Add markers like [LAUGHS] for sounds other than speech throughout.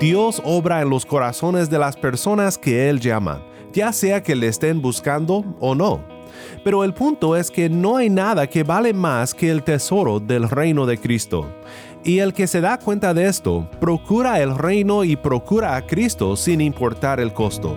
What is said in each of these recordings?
Dios obra en los corazones de las personas que Él llama, ya sea que le estén buscando o no. Pero el punto es que no hay nada que vale más que el tesoro del reino de Cristo. Y el que se da cuenta de esto, procura el reino y procura a Cristo sin importar el costo.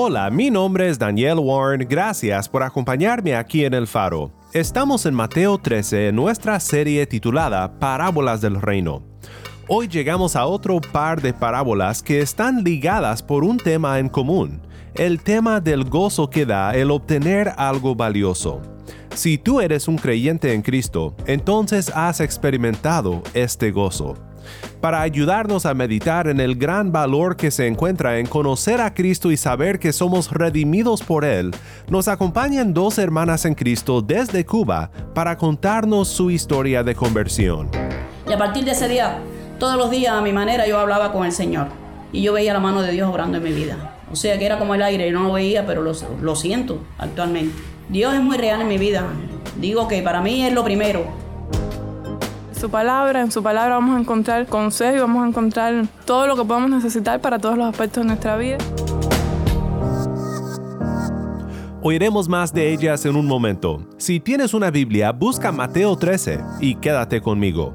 Hola, mi nombre es Daniel Warren, gracias por acompañarme aquí en El Faro. Estamos en Mateo 13 en nuestra serie titulada Parábolas del Reino. Hoy llegamos a otro par de parábolas que están ligadas por un tema en común, el tema del gozo que da el obtener algo valioso. Si tú eres un creyente en Cristo, entonces has experimentado este gozo para ayudarnos a meditar en el gran valor que se encuentra en conocer a Cristo y saber que somos redimidos por Él, nos acompañan dos hermanas en Cristo desde Cuba para contarnos su historia de conversión. Y a partir de ese día, todos los días a mi manera yo hablaba con el Señor y yo veía la mano de Dios obrando en mi vida. O sea que era como el aire, yo no lo veía, pero lo, lo siento actualmente. Dios es muy real en mi vida. Digo que para mí es lo primero su palabra. En su palabra vamos a encontrar consejo y vamos a encontrar todo lo que podemos necesitar para todos los aspectos de nuestra vida. Oiremos más de ellas en un momento. Si tienes una Biblia, busca Mateo 13 y quédate conmigo.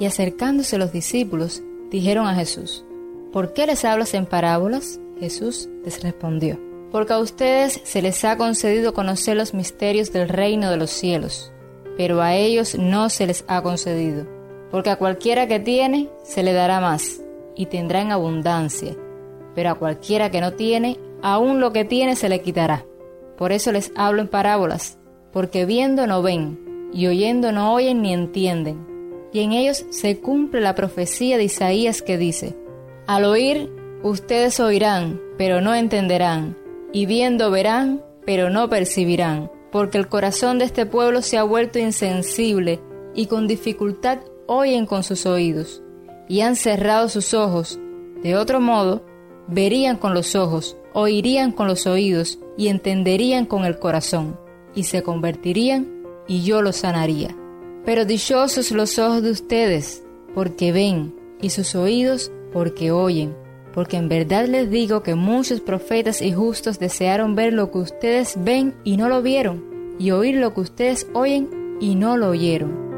Y acercándose los discípulos, dijeron a Jesús, ¿por qué les hablas en parábolas? Jesús les respondió, porque a ustedes se les ha concedido conocer los misterios del reino de los cielos, pero a ellos no se les ha concedido, porque a cualquiera que tiene se le dará más, y tendrá en abundancia, pero a cualquiera que no tiene, aún lo que tiene se le quitará. Por eso les hablo en parábolas, porque viendo no ven, y oyendo no oyen ni entienden y en ellos se cumple la profecía de Isaías que dice, Al oír, ustedes oirán, pero no entenderán, y viendo verán, pero no percibirán, porque el corazón de este pueblo se ha vuelto insensible, y con dificultad oyen con sus oídos, y han cerrado sus ojos. De otro modo, verían con los ojos, oirían con los oídos, y entenderían con el corazón, y se convertirían, y yo los sanaría. Pero dichosos los ojos de ustedes, porque ven, y sus oídos, porque oyen. Porque en verdad les digo que muchos profetas y justos desearon ver lo que ustedes ven y no lo vieron, y oír lo que ustedes oyen y no lo oyeron.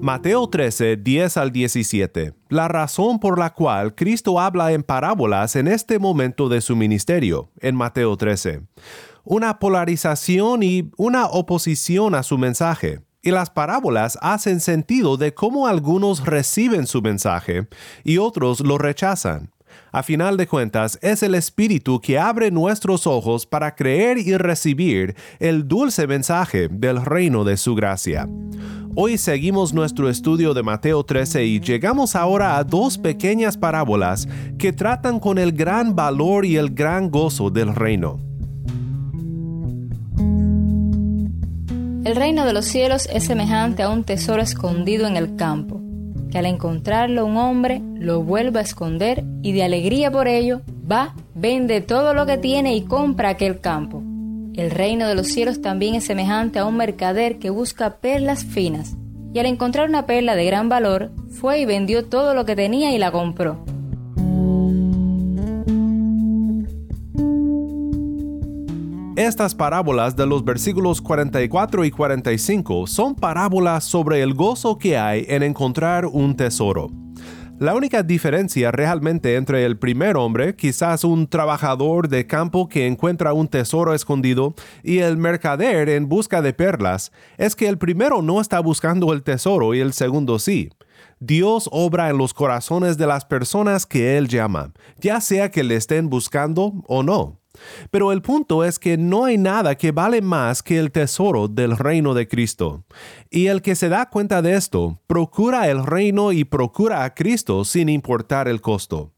Mateo 13, 10 al 17. La razón por la cual Cristo habla en parábolas en este momento de su ministerio, en Mateo 13 una polarización y una oposición a su mensaje. Y las parábolas hacen sentido de cómo algunos reciben su mensaje y otros lo rechazan. A final de cuentas, es el Espíritu que abre nuestros ojos para creer y recibir el dulce mensaje del reino de su gracia. Hoy seguimos nuestro estudio de Mateo 13 y llegamos ahora a dos pequeñas parábolas que tratan con el gran valor y el gran gozo del reino. El reino de los cielos es semejante a un tesoro escondido en el campo, que al encontrarlo un hombre lo vuelve a esconder y de alegría por ello va, vende todo lo que tiene y compra aquel campo. El reino de los cielos también es semejante a un mercader que busca perlas finas, y al encontrar una perla de gran valor, fue y vendió todo lo que tenía y la compró. Estas parábolas de los versículos 44 y 45 son parábolas sobre el gozo que hay en encontrar un tesoro. La única diferencia realmente entre el primer hombre, quizás un trabajador de campo que encuentra un tesoro escondido, y el mercader en busca de perlas, es que el primero no está buscando el tesoro y el segundo sí. Dios obra en los corazones de las personas que Él llama, ya sea que le estén buscando o no. Pero el punto es que no hay nada que vale más que el tesoro del reino de Cristo. Y el que se da cuenta de esto, procura el reino y procura a Cristo sin importar el costo.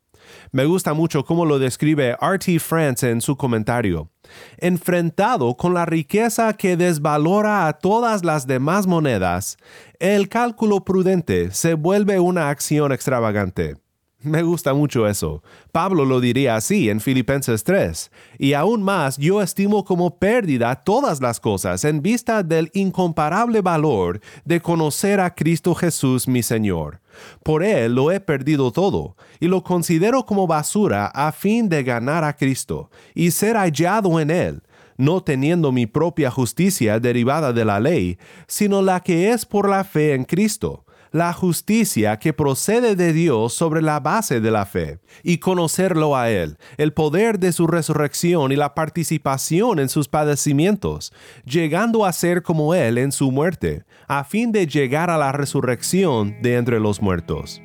Me gusta mucho cómo lo describe R.T. France en su comentario. Enfrentado con la riqueza que desvalora a todas las demás monedas, el cálculo prudente se vuelve una acción extravagante. Me gusta mucho eso. Pablo lo diría así en Filipenses 3. Y aún más yo estimo como pérdida todas las cosas en vista del incomparable valor de conocer a Cristo Jesús mi Señor. Por Él lo he perdido todo, y lo considero como basura a fin de ganar a Cristo, y ser hallado en Él, no teniendo mi propia justicia derivada de la ley, sino la que es por la fe en Cristo la justicia que procede de Dios sobre la base de la fe, y conocerlo a Él, el poder de su resurrección y la participación en sus padecimientos, llegando a ser como Él en su muerte, a fin de llegar a la resurrección de entre los muertos.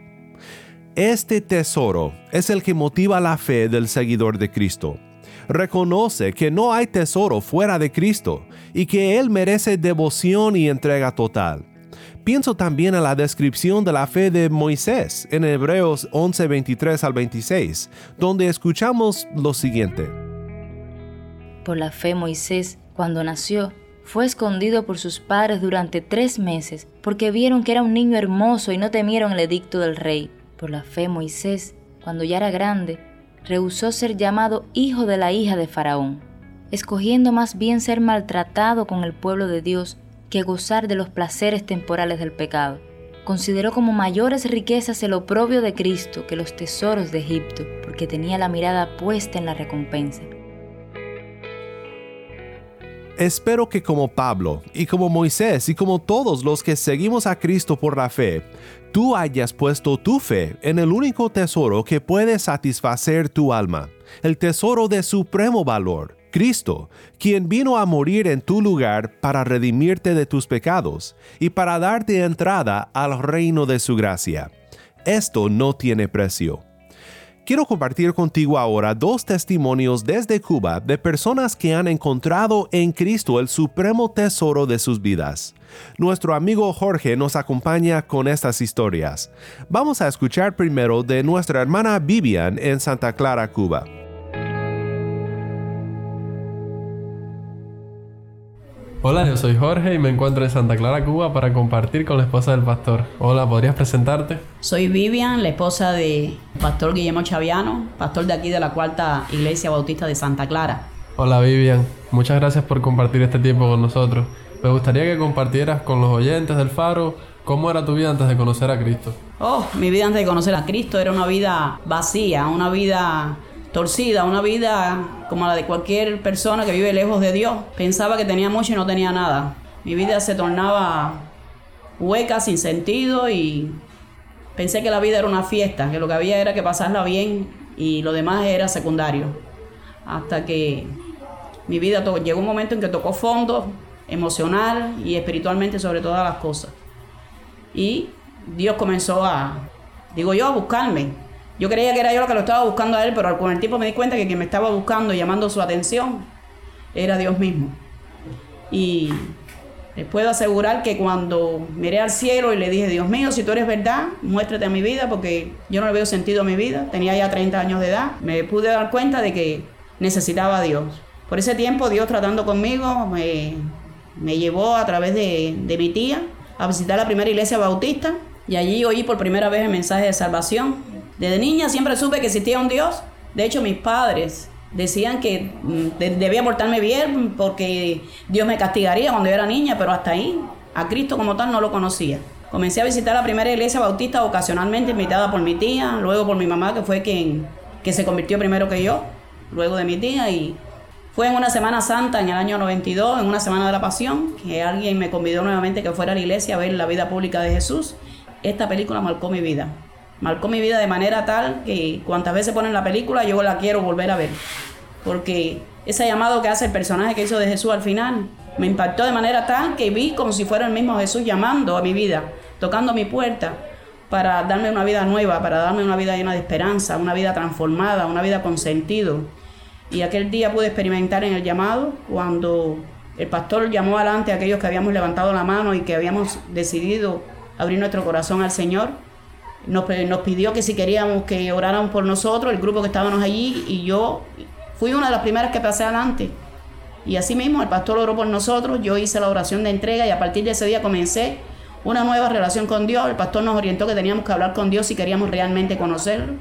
Este tesoro es el que motiva la fe del seguidor de Cristo. Reconoce que no hay tesoro fuera de Cristo y que Él merece devoción y entrega total Pienso también en la descripción de la fe de Moisés en Hebreos 11, 23 al 26, donde escuchamos lo siguiente. Por la fe Moisés, cuando nació, fue escondido por sus padres durante tres meses, porque vieron que era un niño hermoso y no temieron el edicto del rey. Por la fe Moisés, cuando ya era grande, rehusó ser llamado hijo de la hija de Faraón, escogiendo más bien ser maltratado con el pueblo de Dios que gozar de los placeres temporales del pecado. Consideró como mayores riquezas el oprobio de Cristo que los tesoros de Egipto, porque tenía la mirada puesta en la recompensa. Espero que como Pablo y como Moisés y como todos los que seguimos a Cristo por la fe, tú hayas puesto tu fe en el único tesoro que puede satisfacer tu alma, el tesoro de supremo valor, Cristo, quien vino a morir en tu lugar para redimirte de tus pecados y para darte entrada al reino de su gracia. Esto no tiene precio. Quiero compartir contigo ahora dos testimonios desde Cuba de personas que han encontrado en Cristo el supremo tesoro de sus vidas. Nuestro amigo Jorge nos acompaña con estas historias. Vamos a escuchar primero de nuestra hermana Vivian en Santa Clara, Cuba. Hola, yo soy Jorge y me encuentro en Santa Clara, Cuba para compartir con la esposa del pastor. Hola, ¿podrías presentarte? Soy Vivian, la esposa del pastor Guillermo Chaviano, pastor de aquí de la Cuarta Iglesia Bautista de Santa Clara. Hola Vivian, muchas gracias por compartir este tiempo con nosotros. Me gustaría que compartieras con los oyentes del Faro cómo era tu vida antes de conocer a Cristo. Oh, mi vida antes de conocer a Cristo era una vida vacía, una vida torcida, una vida como la de cualquier persona que vive lejos de Dios. Pensaba que tenía mucho y no tenía nada. Mi vida se tornaba hueca, sin sentido y pensé que la vida era una fiesta, que lo que había era que pasarla bien y lo demás era secundario. Hasta que mi vida llegó un momento en que tocó fondo emocional y espiritualmente sobre todas las cosas. Y Dios comenzó a, digo yo, a buscarme yo creía que era yo la que lo estaba buscando a él, pero con el tiempo me di cuenta que quien me estaba buscando llamando su atención era Dios mismo. Y les puedo asegurar que cuando miré al cielo y le dije, Dios mío, si tú eres verdad, muéstrate a mi vida, porque yo no le veo sentido a mi vida. Tenía ya 30 años de edad. Me pude dar cuenta de que necesitaba a Dios. Por ese tiempo, Dios tratando conmigo me, llevó a través de, de mi tía a visitar la primera iglesia bautista. Y allí oí por primera vez el mensaje de salvación desde niña siempre supe que existía un Dios. De hecho, mis padres decían que mm, debía portarme bien porque Dios me castigaría cuando yo era niña, pero hasta ahí a Cristo como tal no lo conocía. Comencé a visitar la primera iglesia bautista ocasionalmente, invitada por mi tía, luego por mi mamá, que fue quien que se convirtió primero que yo, luego de mi tía, y fue en una Semana Santa en el año 92, en una Semana de la Pasión, que alguien me convidó nuevamente que fuera a la iglesia a ver la vida pública de Jesús. Esta película marcó mi vida Marcó mi vida de manera tal que cuantas veces ponen la película yo la quiero volver a ver. Porque ese llamado que hace el personaje que hizo de Jesús al final me impactó de manera tal que vi como si fuera el mismo Jesús llamando a mi vida, tocando mi puerta para darme una vida nueva, para darme una vida llena de esperanza, una vida transformada, una vida con sentido. Y aquel día pude experimentar en el llamado cuando el pastor llamó adelante a aquellos que habíamos levantado la mano y que habíamos decidido abrir nuestro corazón al Señor. Nos, nos pidió que si queríamos que oraran por nosotros, el grupo que estábamos allí, y yo fui una de las primeras que pasé adelante. Y así mismo el pastor oró por nosotros, yo hice la oración de entrega y a partir de ese día comencé una nueva relación con Dios. El pastor nos orientó que teníamos que hablar con Dios si queríamos realmente conocerlo.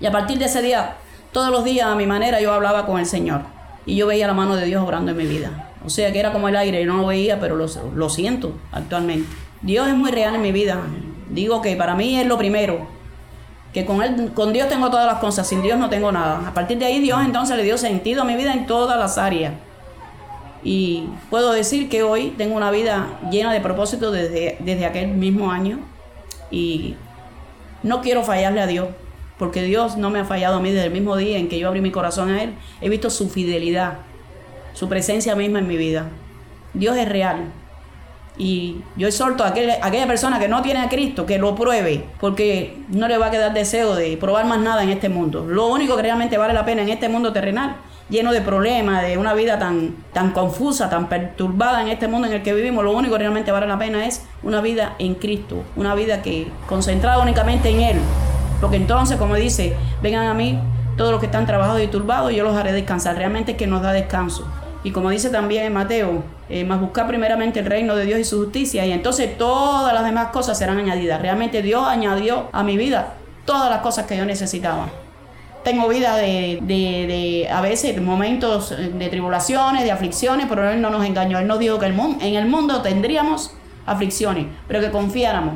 Y a partir de ese día, todos los días a mi manera yo hablaba con el Señor. Y yo veía la mano de Dios obrando en mi vida. O sea que era como el aire, yo no lo veía, pero lo, lo siento actualmente. Dios es muy real en mi vida. Digo que para mí es lo primero. Que con, él, con Dios tengo todas las cosas, sin Dios no tengo nada. A partir de ahí Dios entonces le dio sentido a mi vida en todas las áreas. Y puedo decir que hoy tengo una vida llena de propósito desde, desde aquel mismo año. Y no quiero fallarle a Dios, porque Dios no me ha fallado a mí desde el mismo día en que yo abrí mi corazón a Él. He visto su fidelidad, su presencia misma en mi vida. Dios es real. Y yo exhorto a, aquel, a aquella persona que no tiene a Cristo que lo pruebe, porque no le va a quedar deseo de probar más nada en este mundo. Lo único que realmente vale la pena en este mundo terrenal lleno de problemas, de una vida tan, tan confusa, tan perturbada en este mundo en el que vivimos, lo único que realmente vale la pena es una vida en Cristo, una vida que concentrada únicamente en Él. Porque entonces, como dice, vengan a mí todos los que están trabajados y turbados, yo los haré descansar. Realmente es que nos da descanso. Y como dice también Mateo, eh, más buscar primeramente el reino de Dios y su justicia, y entonces todas las demás cosas serán añadidas. Realmente Dios añadió a mi vida todas las cosas que yo necesitaba tengo vida de, de, de, a veces momentos de tribulaciones, de aflicciones, pero Él no nos engañó. Él nos dijo que el mundo, en el mundo tendríamos aflicciones, pero que confiáramos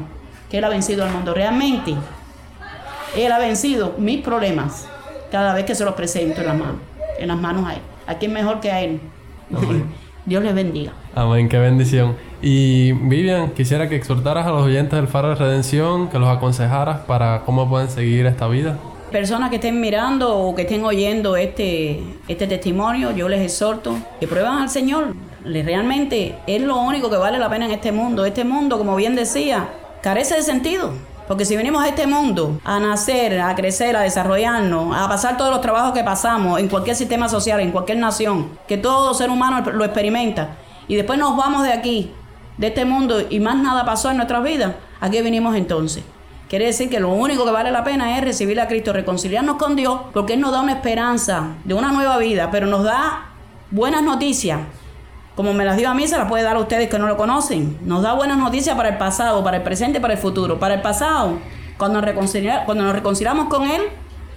que Él ha vencido al mundo. Realmente, Él ha vencido mis problemas cada vez que se los presento en las manos, en las manos a Él. ¿A quién mejor que a Él? [LAUGHS] Dios les bendiga. Amén, qué bendición. Y Vivian, quisiera que exhortaras a los oyentes del Faro de Redención, que los aconsejaras para cómo pueden seguir esta vida personas que estén mirando o que estén oyendo este, este testimonio, yo les exhorto que prueban al Señor. Realmente es lo único que vale la pena en este mundo. Este mundo, como bien decía, carece de sentido. Porque si venimos a este mundo a nacer, a crecer, a desarrollarnos, a pasar todos los trabajos que pasamos en cualquier sistema social, en cualquier nación, que todo ser humano lo experimenta, y después nos vamos de aquí, de este mundo, y más nada pasó en nuestras vidas, ¿a qué venimos entonces? Quiere decir que lo único que vale la pena es recibir a Cristo, reconciliarnos con Dios, porque Él nos da una esperanza de una nueva vida, pero nos da buenas noticias. Como me las dio a mí, se las puede dar a ustedes que no lo conocen. Nos da buenas noticias para el pasado, para el presente y para el futuro. Para el pasado, cuando nos, reconciliamos con Él,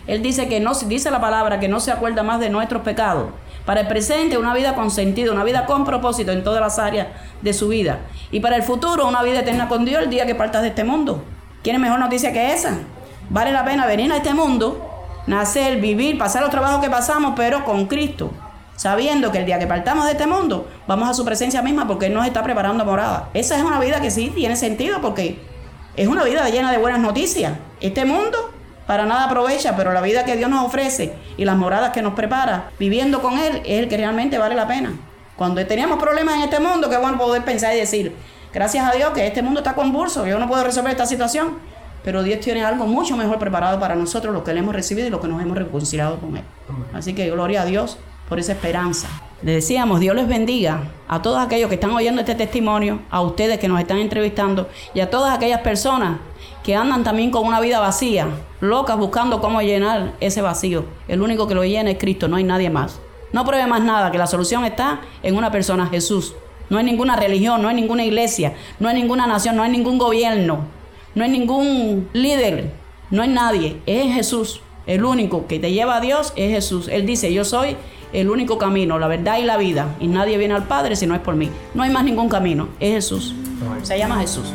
Él dice que no, dice la palabra, que no se acuerda más de nuestros pecados. Para el presente, una vida con sentido, una vida con propósito en todas las áreas de su vida. Y para el futuro, una vida eterna con Dios el día que partas de este mundo. ¿Tiene mejor noticia que esa? Vale la pena venir a este mundo, nacer, vivir, pasar los trabajos que pasamos, pero con Cristo. Sabiendo que el día que partamos de este mundo, vamos a su presencia misma porque Él nos está preparando morada. Esa es una vida que sí tiene sentido porque es una vida llena de buenas noticias. Este mundo para nada aprovecha, pero la vida que Dios nos ofrece y las moradas que nos prepara viviendo con Él es el que realmente vale la pena. Cuando teníamos problemas en este mundo, qué bueno poder pensar y decir, Gracias a Dios que este mundo está convulso, yo no puedo resolver esta situación, pero Dios tiene algo mucho mejor preparado para nosotros, lo que le hemos recibido y lo que nos hemos reconciliado con Él. Así que gloria a Dios por esa esperanza. Le decíamos, Dios les bendiga a todos aquellos que están oyendo este testimonio, a ustedes que nos están entrevistando y a todas aquellas personas que andan también con una vida vacía, locas buscando cómo llenar ese vacío. El único que lo llena es Cristo, no hay nadie más. No pruebe más nada, que la solución está en una persona, Jesús. No hay ninguna religión, no hay ninguna iglesia, no hay ninguna nación, no hay ningún gobierno, no hay ningún líder, no hay nadie. Es Jesús. El único que te lleva a Dios es Jesús. Él dice, yo soy el único camino, la verdad y la vida. Y nadie viene al Padre si no es por mí. No hay más ningún camino. Es Jesús. Se llama Jesús.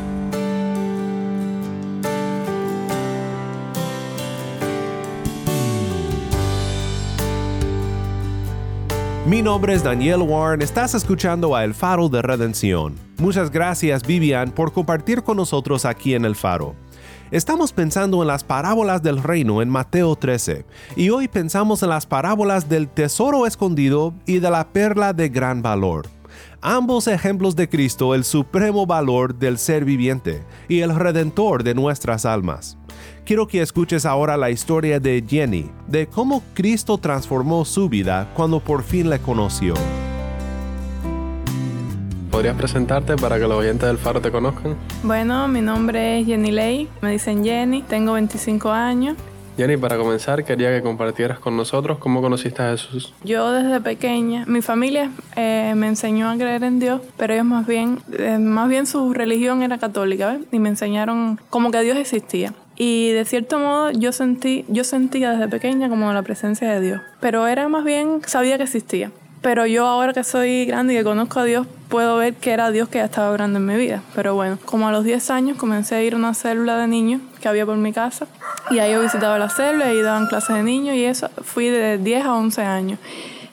Mi nombre es Daniel Warren, estás escuchando a El Faro de Redención. Muchas gracias Vivian por compartir con nosotros aquí en El Faro. Estamos pensando en las parábolas del reino en Mateo 13 y hoy pensamos en las parábolas del tesoro escondido y de la perla de gran valor. Ambos ejemplos de Cristo el supremo valor del ser viviente y el redentor de nuestras almas. Quiero que escuches ahora la historia de Jenny, de cómo Cristo transformó su vida cuando por fin le conoció. ¿Podrías presentarte para que los oyentes del Faro te conozcan? Bueno, mi nombre es Jenny Ley, me dicen Jenny, tengo 25 años. Jenny, para comenzar, quería que compartieras con nosotros cómo conociste a Jesús. Yo desde pequeña, mi familia eh, me enseñó a creer en Dios, pero ellos más bien, eh, más bien su religión era católica, ¿ves? Y me enseñaron como que Dios existía. Y de cierto modo yo sentí, yo sentía desde pequeña como la presencia de Dios. Pero era más bien, sabía que existía. Pero yo ahora que soy grande y que conozco a Dios, puedo ver que era Dios que ya estaba obrando en mi vida. Pero bueno, como a los 10 años comencé a ir a una célula de niños que había por mi casa. Y ahí yo visitaba la célula y daban clases de niños y eso fui de 10 a 11 años.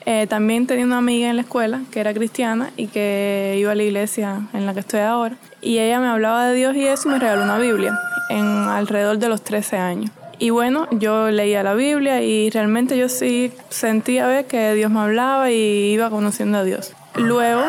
Eh, también tenía una amiga en la escuela que era cristiana y que iba a la iglesia en la que estoy ahora. Y ella me hablaba de Dios y eso me regaló una Biblia en alrededor de los 13 años. Y bueno, yo leía la Biblia y realmente yo sí sentía ver que Dios me hablaba y iba conociendo a Dios. Luego,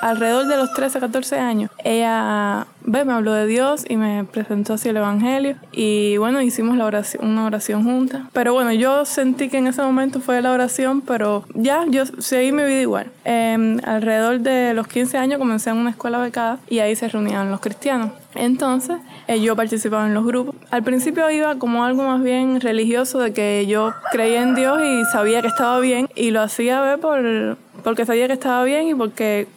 alrededor de los 13, 14 años, ella ve, me habló de Dios y me presentó así el Evangelio. Y bueno, hicimos la oración, una oración juntas. Pero bueno, yo sentí que en ese momento fue la oración, pero ya, yo seguí mi vida igual. Em, alrededor de los 15 años comencé en una escuela becada y ahí se reunían los cristianos. Entonces, eh, yo participaba en los grupos. Al principio iba como algo más bien religioso de que yo creía en Dios y sabía que estaba bien y lo hacía ver por, porque sabía que estaba bien y porque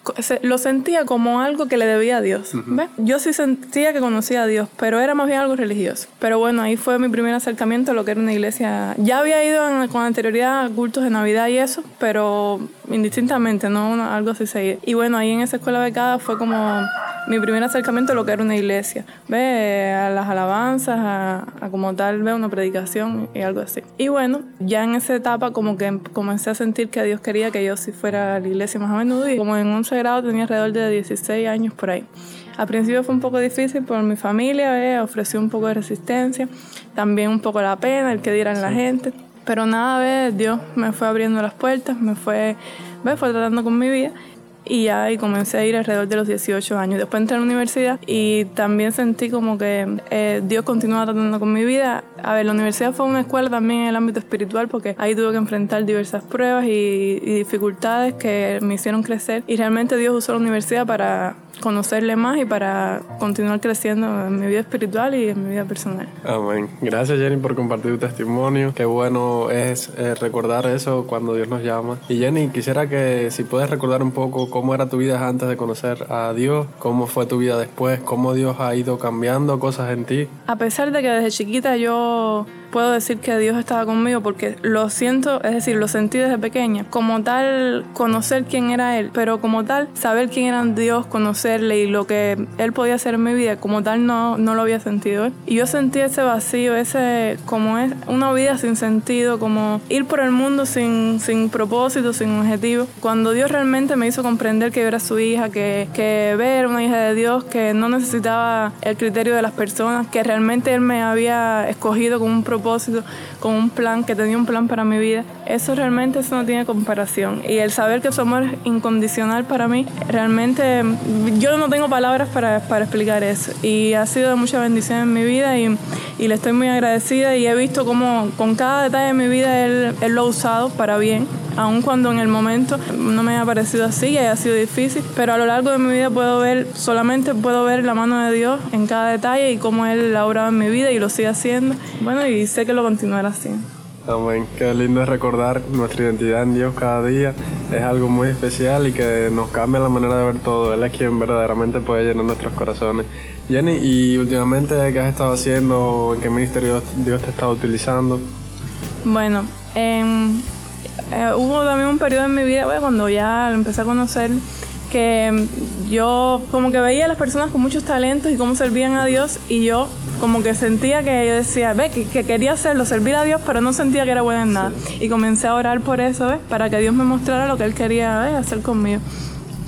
lo sentía como algo que le debía a Dios. Yo sí sentía que conocía a Dios, pero era más bien algo religioso. Pero bueno, ahí fue mi primer acercamiento a lo que era una iglesia. Ya había ido con anterioridad a cultos de Navidad y eso, pero indistintamente, no algo así seguido. Y bueno, ahí en esa escuela becada fue como mi primer acercamiento a lo que era una iglesia. Ve a las alabanzas, a, como tal, ve una predicación y algo así. Y bueno, ya en esa etapa como que comencé a sentir que Dios quería que yo sí fuera a la iglesia más a menudo y como en 11 grado tenía alrededor de 16 años por ahí. Al principio fue un poco difícil por mi familia, ofreció un poco de resistencia, también un poco la pena, el que dieran la gente. Pero nada, ve, Dios me fue abriendo las puertas, me fue, ve, fue tratando con mi vida y ya y comencé a ir alrededor de los 18 años. Después entré a la universidad y también sentí como que eh, Dios continuaba tratando con mi vida. A ver, la universidad fue una escuela también en el ámbito espiritual porque ahí tuve que enfrentar diversas pruebas y, y dificultades que me hicieron crecer y realmente Dios usó la universidad para conocerle más y para continuar creciendo en mi vida espiritual y en mi vida personal. Amén. Gracias Jenny por compartir tu testimonio. Qué bueno es eh, recordar eso cuando Dios nos llama. Y Jenny, quisiera que si puedes recordar un poco cómo era tu vida antes de conocer a Dios, cómo fue tu vida después, cómo Dios ha ido cambiando cosas en ti. A pesar de que desde chiquita yo puedo decir que Dios estaba conmigo porque lo siento, es decir, lo sentí desde pequeña. Como tal, conocer quién era Él, pero como tal, saber quién era Dios, conocerle y lo que Él podía hacer en mi vida, como tal no, no lo había sentido. Y yo sentí ese vacío, ese como es una vida sin sentido, como ir por el mundo sin, sin propósito, sin objetivo. Cuando Dios realmente me hizo comprender que yo era su hija, que, que ver una hija de Dios, que no necesitaba el criterio de las personas, que realmente Él me había escogido con un propósito con un plan, que tenía un plan para mi vida, eso realmente eso no tiene comparación. Y el saber que su amor es incondicional para mí, realmente yo no tengo palabras para, para explicar eso. Y ha sido de mucha bendición en mi vida y, y, le estoy muy agradecida y he visto cómo con cada detalle de mi vida él, él lo ha usado para bien aun cuando en el momento no me ha parecido así y haya sido difícil, pero a lo largo de mi vida puedo ver, solamente puedo ver la mano de Dios en cada detalle y cómo Él ha obrado en mi vida y lo sigue haciendo. Bueno, y sé que lo continuará así. Amén. Qué lindo es recordar nuestra identidad en Dios cada día. Es algo muy especial y que nos cambia la manera de ver todo. Él es quien verdaderamente puede llenar nuestros corazones. Jenny, ¿y últimamente qué has estado haciendo? ¿En qué ministerio Dios te está utilizando? Bueno, eh, eh, hubo también un periodo en mi vida, cuando ya lo empecé a conocer, que yo como que veía a las personas con muchos talentos y cómo servían a Dios y yo como que sentía que yo decía, ve, que, quería hacerlo, servir a Dios, pero no sentía que era buena en nada. Y comencé a orar por eso, ¿ves? Para que Dios me mostrara lo que Él quería hacer conmigo.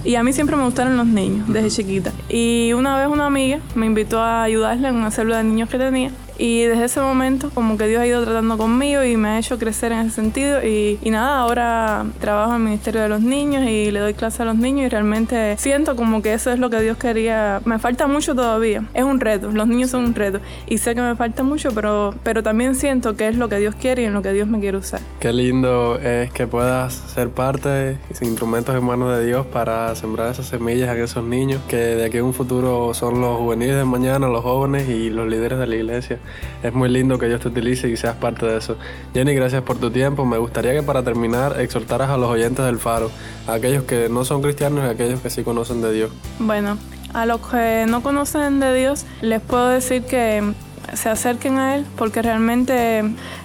Y a mí siempre me gustaron los niños desde chiquita. Y una vez una amiga me invitó a ayudarle en una célula de niños que tenía y desde ese momento como que Dios ha ido tratando conmigo y me ha hecho crecer en ese sentido y, y, nada, ahora trabajo en el Ministerio de los Niños y le doy clase a los niños y realmente siento como que eso es lo que Dios quería. Me falta mucho todavía, es un reto, los niños son un reto y sé que me falta mucho, pero, pero también siento que es lo que Dios quiere y en lo que Dios me quiere usar. Qué lindo es que puedas ser parte, instrumentos en manos de Dios para sembrar esas semillas en esos niños que de aquí a un futuro son los juveniles de mañana, los jóvenes y los líderes de la iglesia [LAUGHS] es muy lindo que Dios te utilice y seas parte de eso. Jenny, gracias por tu tiempo. Me gustaría que para terminar exhortaras a los oyentes del Faro, a aquellos que no son cristianos y a aquellos que sí conocen de Dios. Bueno, a los que no conocen de Dios, les puedo decir que se acerquen a Él porque realmente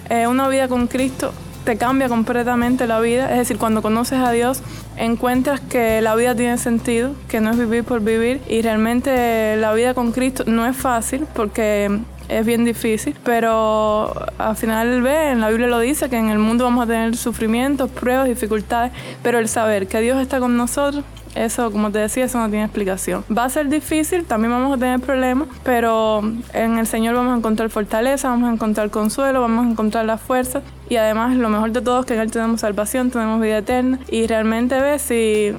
eh, una vida con Cristo te cambia completamente la vida. Es decir, cuando conoces a Dios, encuentras que la vida tiene sentido, que no es vivir por vivir. Y realmente la vida con Cristo no es fácil porque es bien difícil, pero al final ve, en la Biblia lo dice, que en el mundo vamos a tener sufrimientos, pruebas, dificultades, pero el saber que Dios está con nosotros eso, como te decía, eso no tiene explicación. Va a ser difícil, también vamos a tener problemas, pero en el Señor vamos a encontrar fortaleza, vamos a encontrar consuelo, vamos a encontrar la fuerza y además lo mejor de todo es que en Él tenemos salvación, tenemos vida eterna. Y realmente ves si,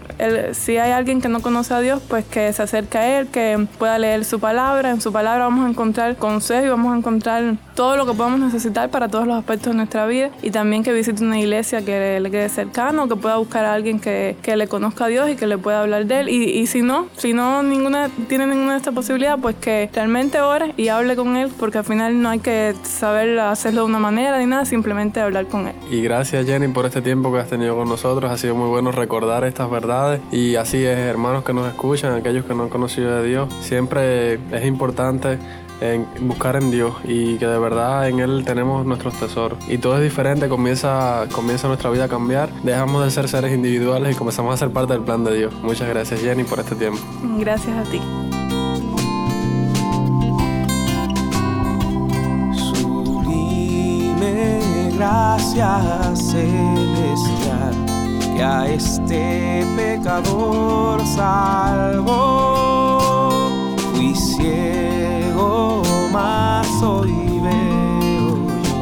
si hay alguien que no conoce a Dios, pues que se acerque a Él, que pueda leer su palabra, en su palabra vamos a encontrar consejo y vamos a encontrar todo lo que podamos necesitar para todos los aspectos de nuestra vida. Y también que visite una iglesia que le, quede cercano, que pueda buscar a alguien que, que, le conozca a Dios y que le pueda hablar de Él. Y, y si no, si no ninguna, tiene ninguna de estas posibilidades, pues que realmente ore y hable con Él porque al final no hay que saber hacerlo de una manera ni nada, simplemente hablar con Él. Y gracias Jenny por este tiempo que has tenido con nosotros. Ha sido muy bueno recordar estas verdades. Y así es, hermanos que nos escuchan, aquellos que no han conocido a Dios, siempre es importante en buscar en Dios y que de verdad en Él tenemos nuestros tesoros. Y todo es diferente, comienza, comienza nuestra vida a cambiar, dejamos de ser seres individuales y comenzamos a ser parte del plan de Dios. Muchas gracias Jenny por este tiempo. Gracias a ti. Gracia celestial que a este pecador salvó. Fui ciego, mas hoy veo yo,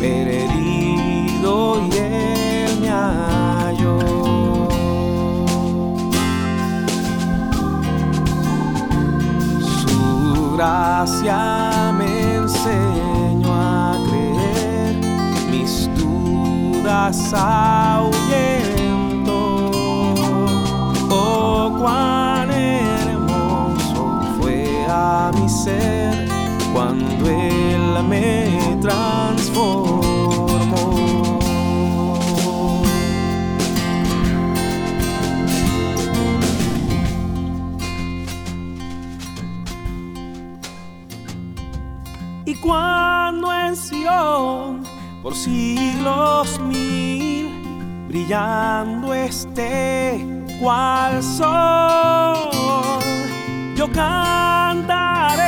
perdido y él me halló. Su gracia me ahuyento. Oh, cuán hermoso fue a mi ser cuando Él me transformó. Y cuando en Sion por siglos mil, brillando esté cual sol. Yo cantaré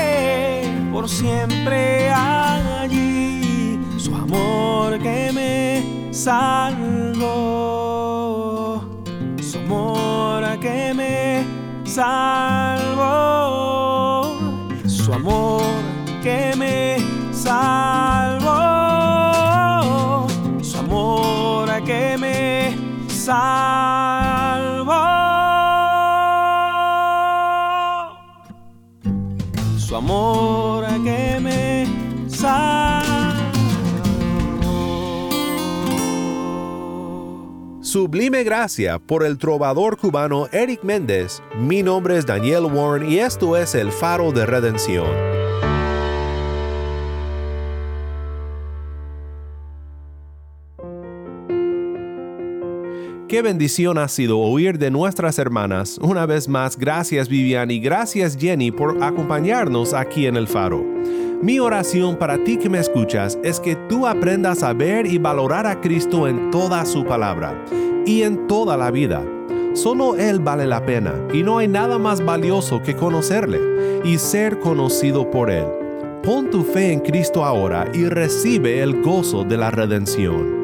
por siempre allí su amor que me salvó, su amor que me salvó, su amor que me salvó, salvó, su amor que me salvó. Sublime Gracia por el trovador cubano Eric Méndez. Mi nombre es Daniel Warren y esto es El Faro de Redención. Qué bendición ha sido oír de nuestras hermanas. Una vez más, gracias Vivian y gracias Jenny por acompañarnos aquí en el faro. Mi oración para ti que me escuchas es que tú aprendas a ver y valorar a Cristo en toda su palabra y en toda la vida. Solo Él vale la pena y no hay nada más valioso que conocerle y ser conocido por Él. Pon tu fe en Cristo ahora y recibe el gozo de la redención.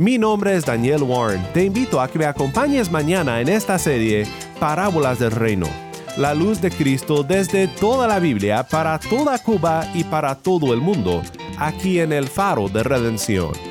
Mi nombre es Daniel Warren. Te invito a que me acompañes mañana en esta serie Parábolas del Reino. La luz de Cristo desde toda la Biblia para toda Cuba y para todo el mundo, aquí en el Faro de Redención.